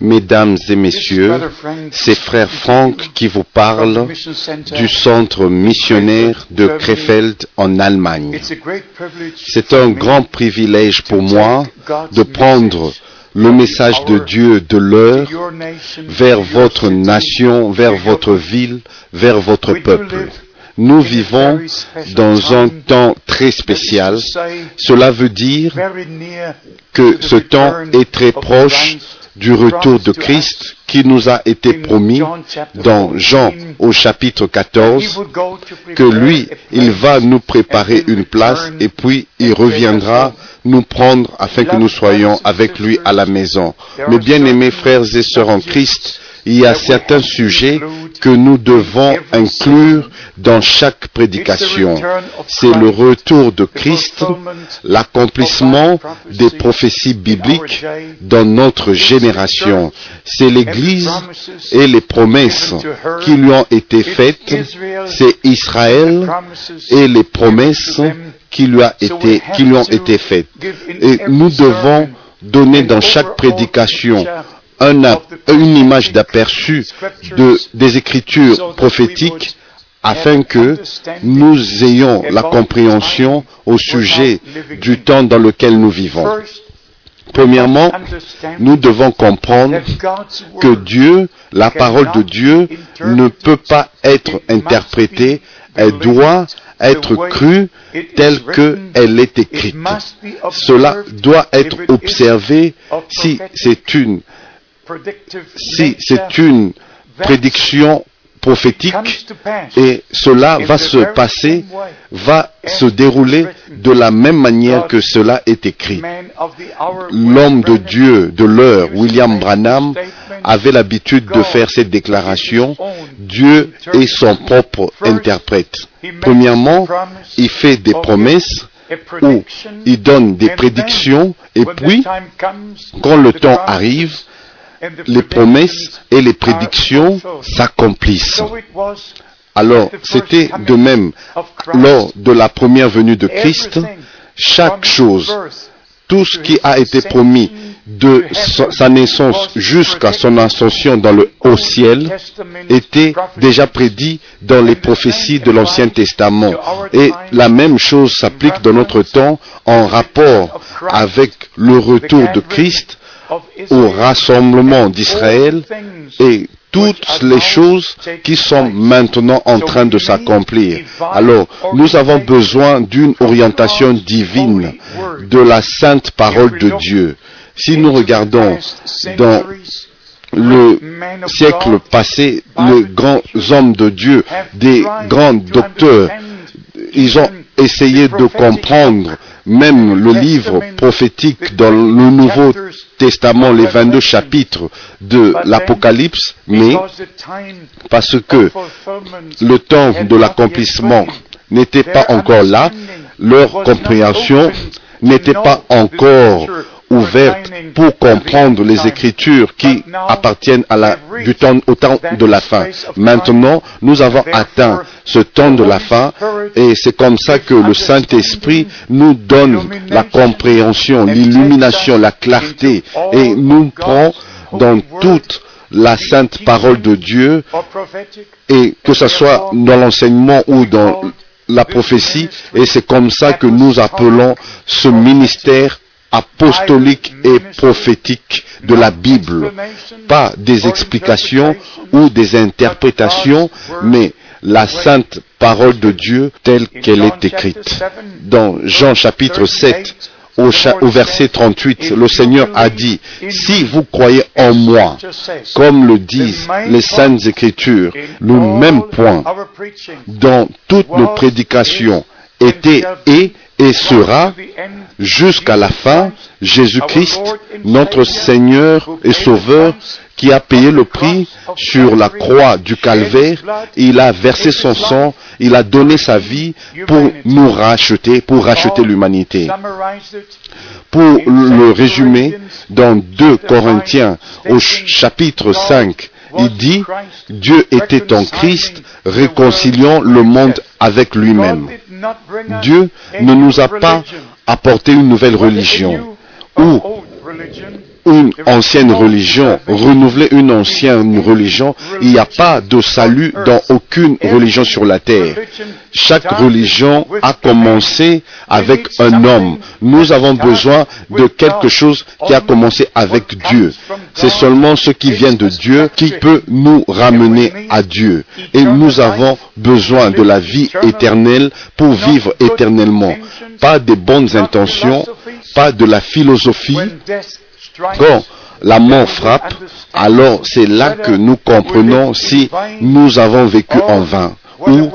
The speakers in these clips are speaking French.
Mesdames et messieurs, c'est frère Franck qui vous parle du centre missionnaire de Krefeld en Allemagne. C'est un grand privilège pour moi de prendre le message de Dieu de l'heure vers votre nation, vers votre ville, vers votre peuple. Nous vivons dans un temps très spécial. Cela veut dire que ce temps est très proche du retour de Christ qui nous a été promis dans Jean au chapitre 14, que lui, il va nous préparer une place et puis il reviendra nous prendre afin que nous soyons avec lui à la maison. Mes bien-aimés frères et sœurs en Christ, il y a certains sujets que nous devons inclure dans chaque prédication. C'est le retour de Christ, l'accomplissement des prophéties bibliques dans notre génération. C'est l'Église et les promesses qui lui ont été faites. C'est Israël et les promesses qui lui, ont été faites. Et nous devons donner dans chaque prédication une image d'aperçu de, des écritures prophétiques afin que nous ayons la compréhension au sujet du temps dans lequel nous vivons. Premièrement, nous devons comprendre que Dieu, la parole de Dieu, ne peut pas être interprétée, elle doit être crue telle qu'elle est écrite. Cela doit être observé si c'est une si c'est une prédiction prophétique et cela va se passer, va se dérouler de la même manière que cela est écrit. L'homme de Dieu de l'heure, William Branham, avait l'habitude de faire cette déclaration. Dieu est son propre interprète. Premièrement, il fait des promesses ou il donne des prédictions et puis, quand le temps arrive, les promesses et les prédictions s'accomplissent. Alors, c'était de même lors de la première venue de Christ, chaque chose, tout ce qui a été promis de sa naissance jusqu'à son ascension dans le haut ciel était déjà prédit dans les prophéties de l'Ancien Testament. Et la même chose s'applique dans notre temps en rapport avec le retour de Christ au rassemblement d'Israël et toutes les choses qui sont maintenant en train de s'accomplir. Alors, nous avons besoin d'une orientation divine de la sainte parole de Dieu. Si nous regardons dans le siècle passé, les grands hommes de Dieu, des grands docteurs, ils ont essayé de comprendre même le livre prophétique dans le Nouveau Testament, les 22 chapitres de l'Apocalypse, mais parce que le temps de l'accomplissement n'était pas encore là, leur compréhension n'était pas encore ouverte pour comprendre les Écritures qui appartiennent à la, du temps, au temps de la fin. Maintenant, nous avons atteint ce temps de la fin et c'est comme ça que le Saint-Esprit nous donne la compréhension, l'illumination, la clarté et nous prend dans toute la sainte parole de Dieu et que ce soit dans l'enseignement ou dans la prophétie et c'est comme ça que nous appelons ce ministère apostolique et prophétique de la Bible. Pas des explications ou des interprétations, mais la sainte parole de Dieu telle qu'elle est écrite. Dans Jean chapitre 7, au, verset 38, le Seigneur a dit, si vous croyez en moi, comme le disent les saintes écritures, le même point dans toutes nos prédications était et et sera jusqu'à la fin Jésus-Christ, notre Seigneur et Sauveur, qui a payé le prix sur la croix du calvaire. Il a versé son sang, il a donné sa vie pour nous racheter, pour racheter l'humanité. Pour le résumer, dans 2 Corinthiens au chapitre 5, il dit, Dieu était en Christ, réconciliant le monde avec lui-même. Dieu ne nous a pas apporté une nouvelle religion une ancienne religion, renouveler une ancienne religion. Il n'y a pas de salut dans aucune religion sur la terre. Chaque religion a commencé avec un homme. Nous avons besoin de quelque chose qui a commencé avec Dieu. C'est seulement ce qui vient de Dieu qui peut nous ramener à Dieu. Et nous avons besoin de la vie éternelle pour vivre éternellement. Pas des bonnes intentions, pas de la philosophie, quand la mort frappe, alors c'est là que nous comprenons si nous avons vécu en vain ou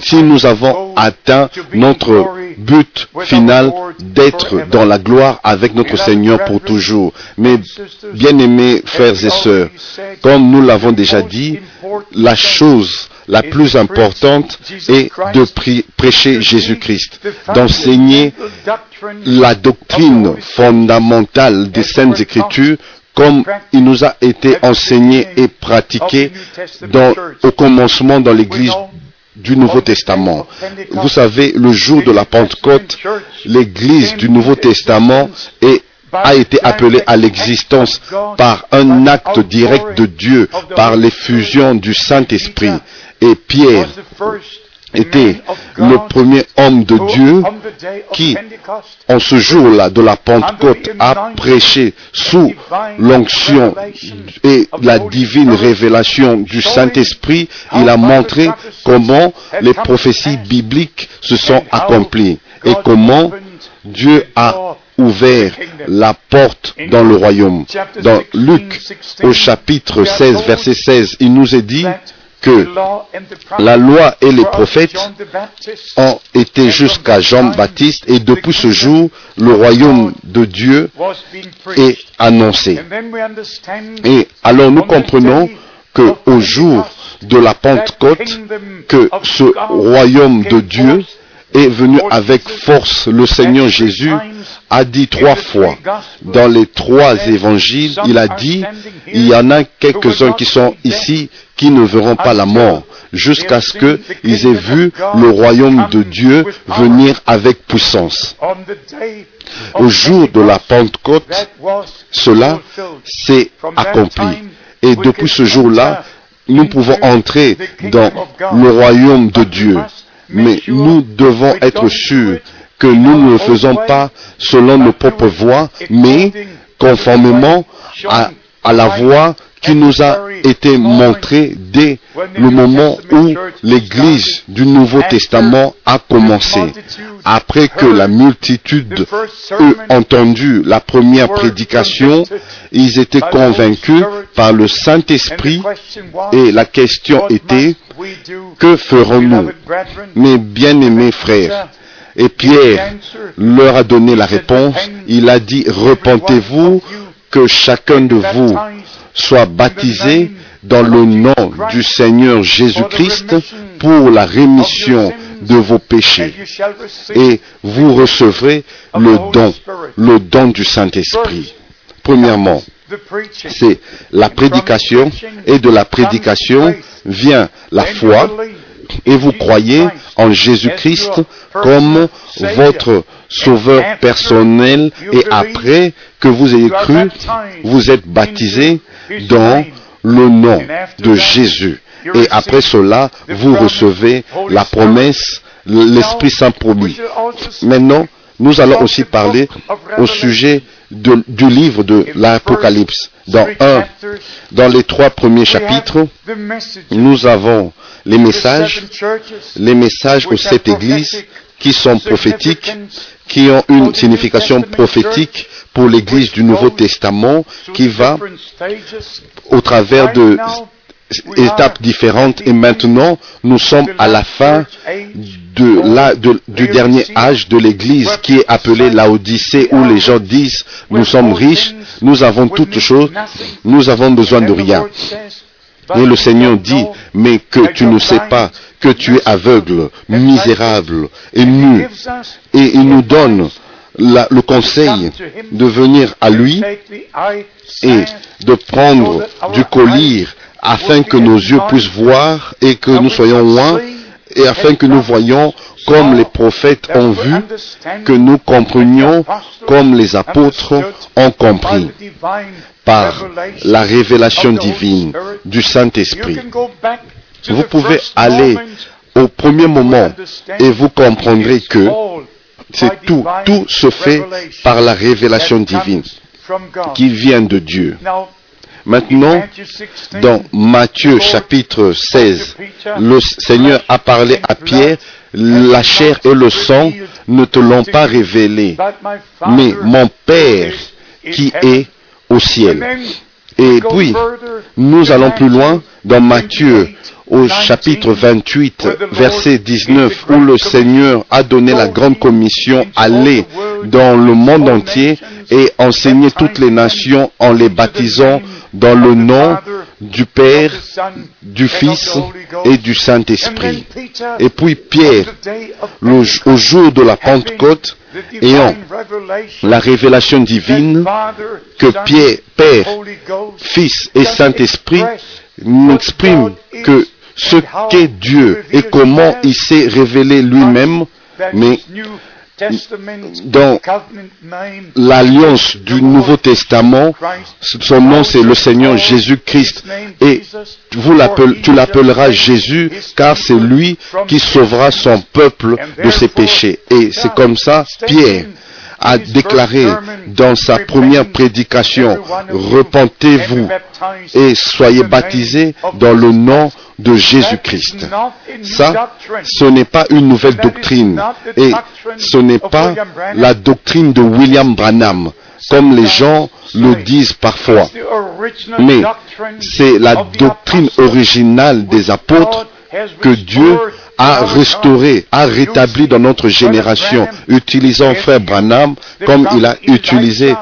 si nous avons atteint notre but final d'être dans la gloire avec notre Seigneur pour toujours. Mais bien-aimés frères et sœurs, comme nous l'avons déjà dit, la chose la plus importante est de prêcher Jésus-Christ, d'enseigner la doctrine fondamentale des Saintes Écritures comme il nous a été enseigné et pratiqué au commencement dans l'Église du Nouveau Testament. Vous savez, le jour de la Pentecôte, l'Église du Nouveau Testament a été appelée à l'existence par un acte direct de Dieu, par l'effusion du Saint-Esprit. Et Pierre était le premier homme de Dieu qui, en ce jour-là de la Pentecôte, a prêché sous l'onction et la divine révélation du Saint-Esprit. Il a montré comment les prophéties bibliques se sont accomplies et comment Dieu a ouvert la porte dans le royaume. Dans Luc, au chapitre 16, verset 16, il nous est dit que la loi et les prophètes ont été jusqu'à Jean-Baptiste et depuis ce jour, le royaume de Dieu est annoncé. Et alors nous comprenons que au jour de la Pentecôte, que ce royaume de Dieu est venu avec force. Le Seigneur Jésus a dit trois fois dans les trois évangiles, il a dit, il y en a quelques-uns qui sont ici qui ne verront pas la mort jusqu'à ce qu'ils aient vu le royaume de Dieu venir avec puissance. Au jour de la Pentecôte, cela s'est accompli. Et depuis ce jour-là, nous pouvons entrer dans le royaume de Dieu. Mais nous devons être sûrs que nous ne le faisons pas selon nos propres voies, mais conformément à, la voie qui nous a été montrée dès le moment où l'Église du Nouveau Testament a commencé. Après que la multitude eut entendu la première prédication, ils étaient convaincus par le Saint-Esprit et la question était, que ferons-nous? Mes bien-aimés frères, et Pierre leur a donné la réponse. Il a dit, repentez-vous, que chacun de vous soit baptisé dans le nom du Seigneur Jésus-Christ pour la rémission de vos péchés. Et vous recevrez le don, le don du Saint-Esprit. Premièrement, c'est la prédication et de la prédication vient la foi et vous croyez en Jésus-Christ comme votre sauveur personnel. et après que vous ayez cru, vous êtes baptisé dans le nom de Jésus. Et après cela, vous recevez la promesse, l'Esprit Saint promis. Maintenant, nous allons aussi parler au sujet du livre de l'Apocalypse. Dans un, dans les trois premiers chapitres, nous avons les messages, les messages aux sept églises qui sont prophétiques, qui ont une signification prophétique pour l'église du Nouveau Testament, qui va au travers de étapes différentes et maintenant nous sommes à la fin du dernier âge de l'Église qui est appelé l'Odyssée où les gens disent nous sommes riches, nous avons toutes choses, nous avons besoin de rien. Et le Seigneur dit, mais que tu ne sais pas que tu es aveugle, misérable et nu. Et il nous donne le conseil de venir à lui et de prendre du collier afin que nos yeux puissent voir et que nous soyons loin et afin que nous voyions comme les prophètes ont vu, que nous comprenions comme les apôtres ont compris par la révélation divine du Saint-Esprit. Vous pouvez aller au premier moment et vous comprendrez que c'est tout, tout se fait par la révélation divine qui vient de Dieu. Maintenant, dans Matthieu chapitre 16, le Seigneur a parlé à Pierre, la chair et le sang ne te l'ont pas révélé, mais mon Père qui est au ciel. Et puis, nous allons plus loin dans Matthieu au chapitre 28, verset 19, où le Seigneur a donné la grande commission, aller dans le monde entier et enseigner toutes les nations en les baptisant dans le nom du Père, du Fils et du Saint-Esprit. Et puis Pierre, au jour de la Pentecôte, ayant la révélation divine que Pierre, Père, Fils et Saint-Esprit m'expriment que ce qu'est Dieu et comment il s'est révélé lui-même, mais dans l'alliance du Nouveau Testament, son nom c'est le Seigneur Jésus-Christ. Et tu l'appelleras Jésus car c'est lui qui sauvera son peuple de ses péchés. Et c'est comme ça, Pierre a déclaré dans sa première prédication, repentez-vous et soyez baptisés dans le nom de Jésus-Christ. Ça, ce n'est pas une nouvelle doctrine et ce n'est pas la doctrine de William Branham, comme les gens le disent parfois. Mais c'est la doctrine originale des apôtres que Dieu a restauré, a rétabli dans notre génération, utilisant frère Branham comme il a utilisé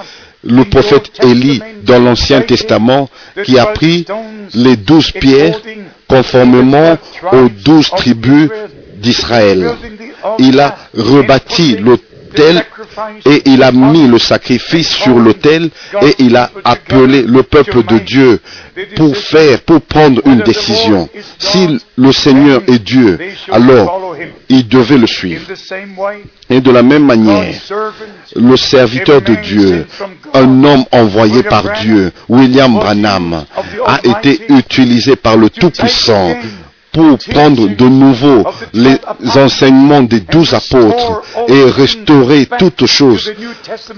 le prophète Élie dans l'Ancien Testament, qui a pris les douze pierres conformément aux douze tribus d'Israël. Il a rebâti et il a mis le sacrifice sur l'autel et il a appelé le peuple de Dieu pour pour prendre une décision. Si le Seigneur est Dieu, alors il devait le suivre. Et de la même manière, le serviteur de Dieu, un homme envoyé par Dieu, William Branham, a été utilisé par le Tout-Puissant pour prendre de nouveau les enseignements des douze apôtres et restaurer toutes choses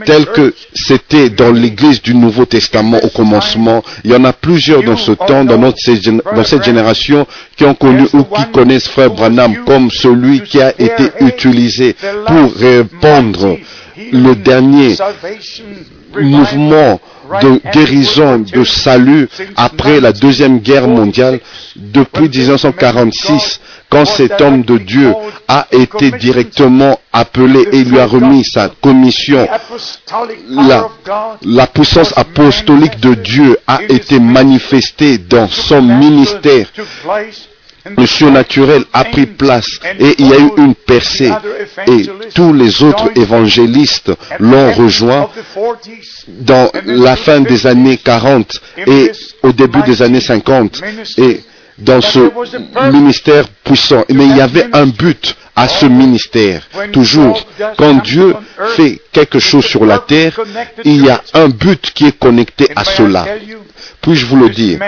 telles que c'était dans l'église du Nouveau Testament au commencement. Il y en a plusieurs dans ce temps, dans, notre, dans cette génération, qui ont connu ou qui connaissent Frère Branham comme celui qui a été utilisé pour répandre le dernier mouvement de guérison, de salut après la Deuxième Guerre mondiale depuis 1946, quand cet homme de Dieu a été directement appelé et lui a remis sa commission. La, la puissance apostolique de Dieu a été manifestée dans son ministère le surnaturel a pris place et il y a eu une percée et tous les autres évangélistes l'ont rejoint dans la fin des années 40 et au début des années 50 et dans ce ministère puissant. Mais il y avait un but à ce ministère. Toujours, quand Dieu fait quelque chose sur la terre, il y a un but qui est connecté à cela. Puis-je vous le dire?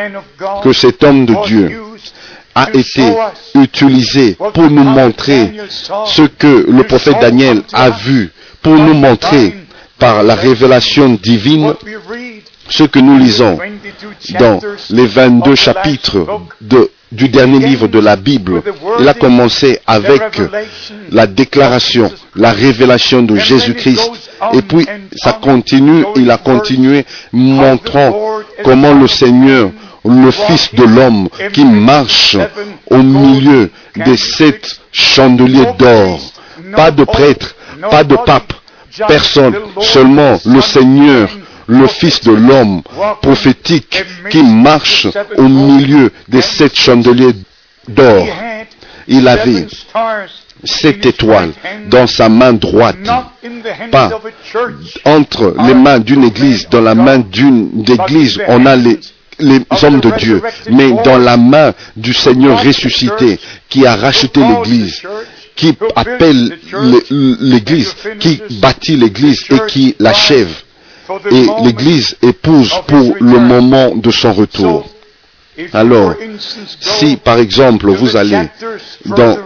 Que cet homme de Dieu a été utilisé pour nous montrer ce que le prophète Daniel a vu, pour nous montrer par la révélation divine ce que nous lisons dans les 22 chapitres du dernier livre de la Bible. Il a commencé avec la déclaration, la révélation de Jésus-Christ. Et puis, ça continue, il a continué montrant comment le Seigneur le Fils de l'homme qui marche au milieu des sept chandeliers d'or. Pas de prêtre, pas de pape, personne, seulement le Seigneur, le Fils de l'homme prophétique qui marche au milieu des sept chandeliers d'or. Il avait sept étoiles dans sa main droite, pas entre les mains d'une église, dans la main d'une église, on a les les hommes de Dieu, mais dans la main du Seigneur ressuscité qui a racheté l'Église, qui appelle l'Église, qui bâtit l'Église et qui l'achève. Et l'Église épouse pour le moment de son retour. Alors, si par exemple vous allez dans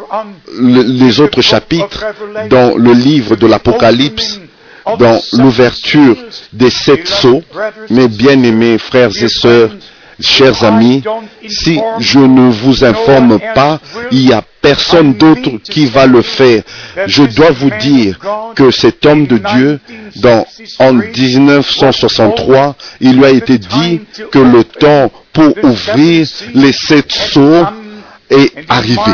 les autres chapitres, dans le livre de l'Apocalypse, dans l'ouverture des sept sceaux, mes bien-aimés frères et sœurs, chers amis, si je ne vous informe pas, il n'y a personne d'autre qui va le faire. Je dois vous dire que cet homme de Dieu, dans, en 1963, il lui a été dit que le temps pour ouvrir les sept sceaux est arrivé.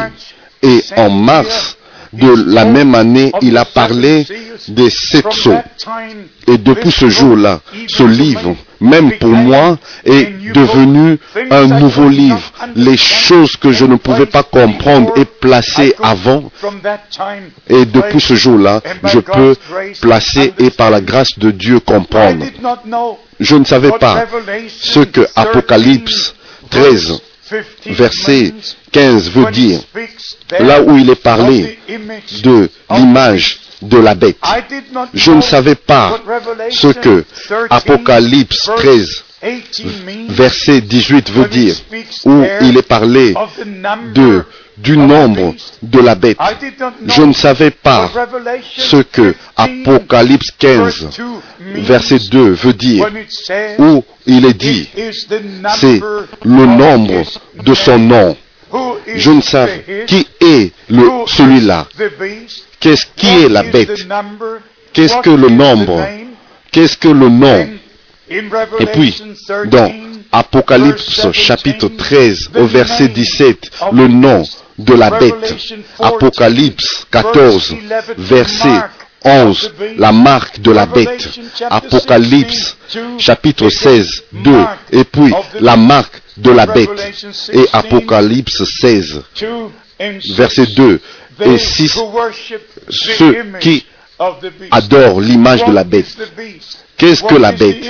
Et en mars de la même année, il a parlé des sept sceaux. Et depuis ce jour-là, ce livre, même pour moi, est devenu un nouveau livre. Les choses que je ne pouvais pas comprendre et placer avant. Et depuis ce jour-là, je peux placer et par la grâce de Dieu comprendre. Je ne savais pas ce que Apocalypse 13 verset 15 veut dire, là où il est parlé de l'image de la bête. Je ne savais pas ce que Apocalypse 13 verset 18 veut dire, où il est parlé de du nombre de la bête. Je ne savais pas ce que Apocalypse 15, verset 2 veut dire, où il est dit, c'est le nombre de son nom. Je ne savais qui est celui-là. Qu'est-ce qui est la bête? Qu'est-ce que le nombre? Qu'est-ce que le nom? Et puis, dans Apocalypse chapitre 13 au verset 17, le nom de la bête. Apocalypse 14, verset 11, la marque de la bête. Apocalypse chapitre 16, 2, et puis la marque de la bête. Et Apocalypse 16, verset 2 et 6, ceux qui adorent l'image de la bête. Qu'est-ce que la bête?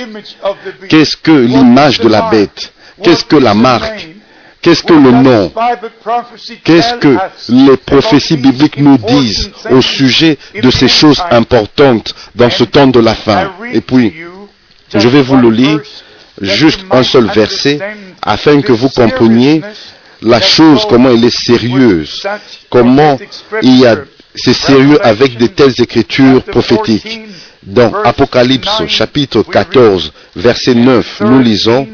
Qu'est-ce que l'image de la bête? Qu'est-ce que la marque? Qu'est-ce que le nom? Qu'est-ce que les prophéties bibliques nous disent au sujet de ces choses importantes dans ce temps de la fin? Et puis, je vais vous le lire, juste un seul verset, afin que vous compreniez la chose, comment elle est sérieuse, comment il y a, c'est sérieux avec de telles écritures prophétiques. Dans Apocalypse chapitre 14, verset 9, nous lisons,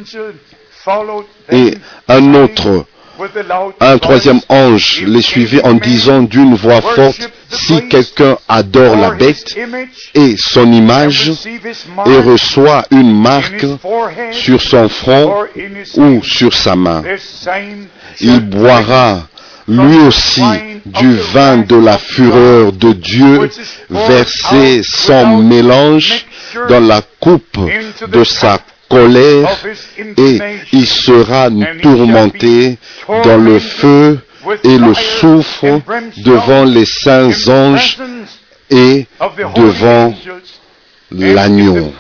et un autre, un troisième ange les suivait en disant d'une voix forte, si quelqu'un adore la bête et son image et reçoit une marque sur son front ou sur sa main, il boira lui aussi du vin de la fureur de Dieu versé sans mélange dans la coupe de sa colère et il sera tourmenté dans le feu et le soufre devant les saints anges et devant l'agneau.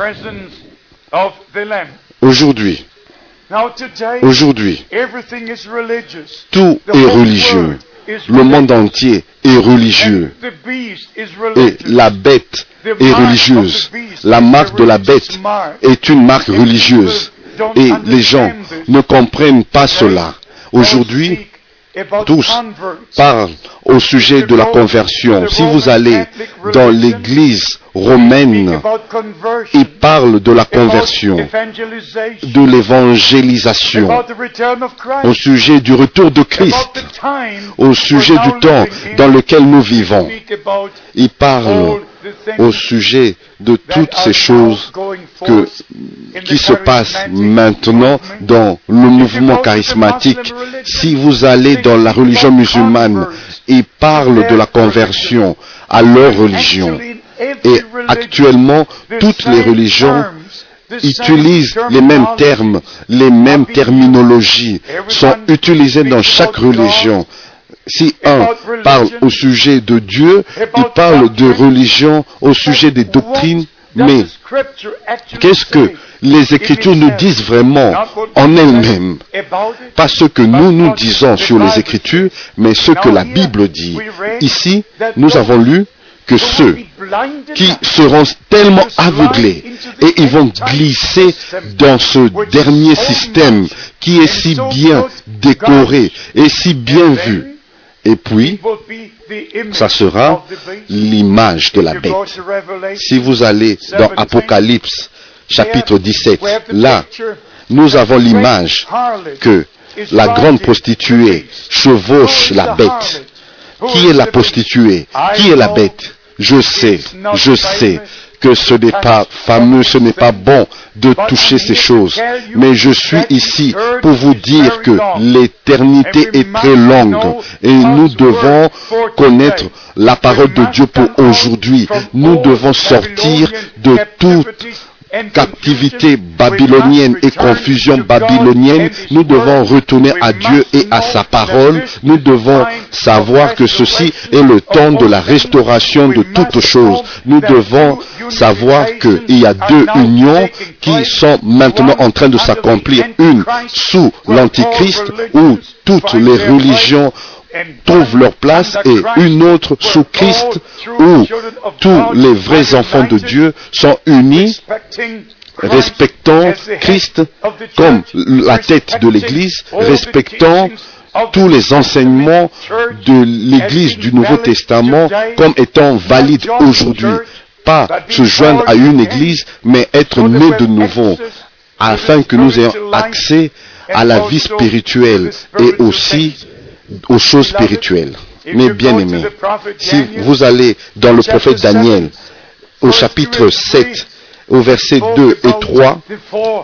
Aujourd'hui, aujourd'hui, tout est religieux. Le monde entier est religieux. Et la bête est religieuse. La marque de la bête est une marque religieuse. Et les gens ne comprennent pas cela. Aujourd'hui, tous parlent au sujet de la conversion. Si vous allez dans l'église romaine, ils parlent de la conversion, de l'évangélisation, au sujet du retour de Christ, au sujet du temps dans lequel nous vivons. Ils parlent au sujet de toutes ces choses qui se passent maintenant dans le mouvement charismatique. Si vous allez dans la religion musulmane, ils parlent de la conversion à leur religion. Et actuellement, toutes les religions utilisent les mêmes termes, les mêmes terminologies, sont utilisées dans chaque religion. Si un parle au sujet de Dieu, il parle de religion au sujet des doctrines Mais qu'est-ce que les Écritures nous disent vraiment en elles-mêmes? Pas ce que nous nous disons sur les Écritures, mais ce que la Bible dit. Ici, nous avons lu que ceux qui seront tellement aveuglés et ils vont glisser dans ce dernier système qui est si bien décoré et si bien vu. Et puis, ça sera l'image de la bête. Si vous allez dans Apocalypse chapitre 17, là, nous avons l'image que la grande prostituée chevauche la bête. Qui est la prostituée? Qui est la bête? Je sais, je sais que ce n'est pas fameux, ce n'est pas bon de toucher ces choses. Mais je suis ici pour vous dire que l'éternité est très longue et nous devons connaître la parole de Dieu pour aujourd'hui. Nous devons sortir de toute captivité babylonienne et confusion babylonienne, nous devons retourner à Dieu et à sa parole. Nous devons savoir que ceci est le temps de la restauration de toutes choses. Nous devons savoir qu'il y a deux unions qui sont maintenant en train de s'accomplir. Une sous l'Antichrist où toutes les religions trouvent leur place et une autre sous Christ où tous les vrais enfants de Dieu sont unis respectant Christ comme la tête de l'Église, respectant tous les enseignements de l'Église du Nouveau Testament comme étant valides aujourd'hui. Pas se joindre à une Église, mais être né de nouveau, afin que nous ayons accès à la vie spirituelle et aussi aux choses spirituelles. Mais bien aimés, si vous allez dans le prophète Daniel, au chapitre 7, au verset 2 et 3,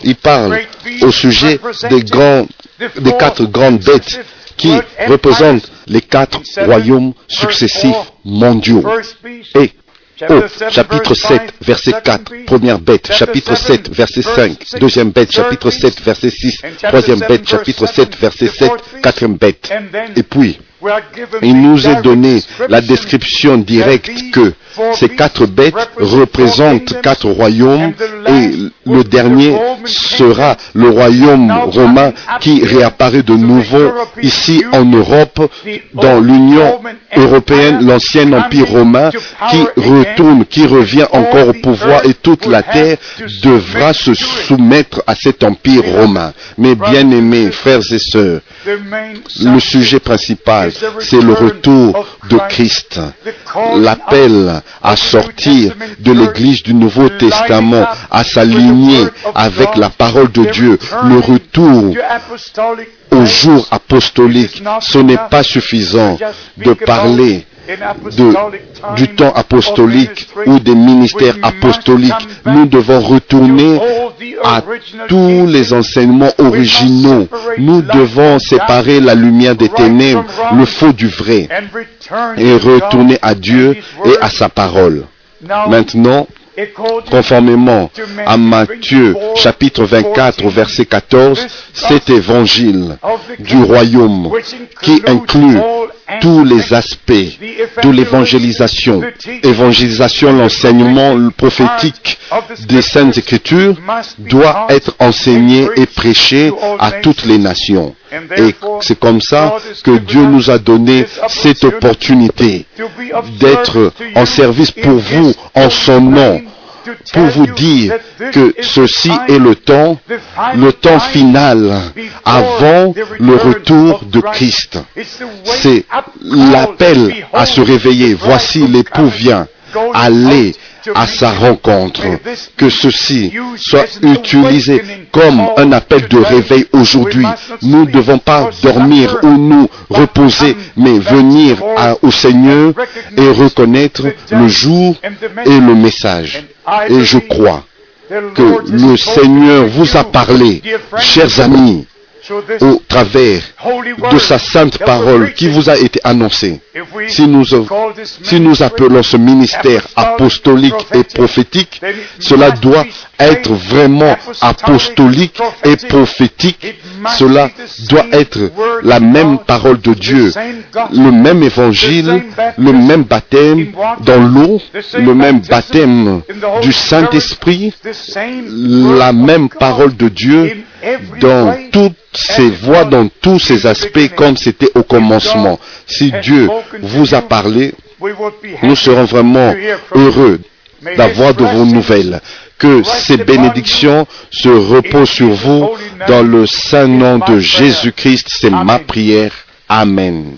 il parle au sujet des, grands, des quatre grandes bêtes qui représentent les quatre royaumes successifs mondiaux. Et au chapitre 7, verset 4, première bête, chapitre 7, verset 5, deuxième bête, chapitre 7, verset 6, troisième bête, chapitre 7, verset 7, quatrième bête. Et puis, il nous est donné la description directe que ces quatre bêtes représentent quatre royaumes et le dernier sera le royaume romain qui réapparaît de nouveau ici en Europe dans l'Union européenne, l'ancien empire romain qui retourne, qui revient encore au pouvoir et toute la terre devra se soumettre à cet empire romain. Mais bien aimés frères et sœurs, le sujet principal, c'est le retour de Christ. L'appel à sortir de l'Église du Nouveau Testament, à s'aligner avec la parole de Dieu, le retour au jour apostolique. Ce n'est pas suffisant de parler du temps apostolique ou des ministères apostoliques. Nous devons retourner à tous les enseignements originaux. Nous devons séparer la lumière des ténèbres, le faux du vrai, et retourner à Dieu et à sa parole. Maintenant, conformément à Matthieu chapitre 24 verset 14, cet évangile du royaume qui inclut tous les aspects de l'évangélisation, évangélisation, l'enseignement prophétique des Saintes Écritures doit être enseigné et prêché à toutes les nations. Et c'est comme ça que Dieu nous a donné cette opportunité d'être en service pour vous en son nom pour vous dire que ceci est le temps, le temps final avant le retour de Christ. C'est l'appel à se réveiller. Voici l'époux vient. Allez à sa rencontre. Que ceci soit utilisé comme un appel de réveil aujourd'hui. Nous ne devons pas dormir ou nous reposer, mais venir au Seigneur et reconnaître le jour et le message. Et je crois que le Seigneur vous a parlé, chers amis, au travers de sa sainte parole qui vous a été annoncée. Si nous, si nous appelons ce ministère apostolique et prophétique, cela doit être vraiment apostolique et prophétique. Cela doit être la même parole de Dieu, le même évangile, le même baptême dans l'eau, le même baptême du Saint-Esprit, la même parole de Dieu dans toutes ses voies, dans tous ses aspects, comme c'était au commencement. Si Dieu vous a parlé, nous serons vraiment heureux d'avoir de vos nouvelles. Que ces bénédictions se reposent sur vous dans le saint nom de Jésus-Christ. C'est ma prière. Amen.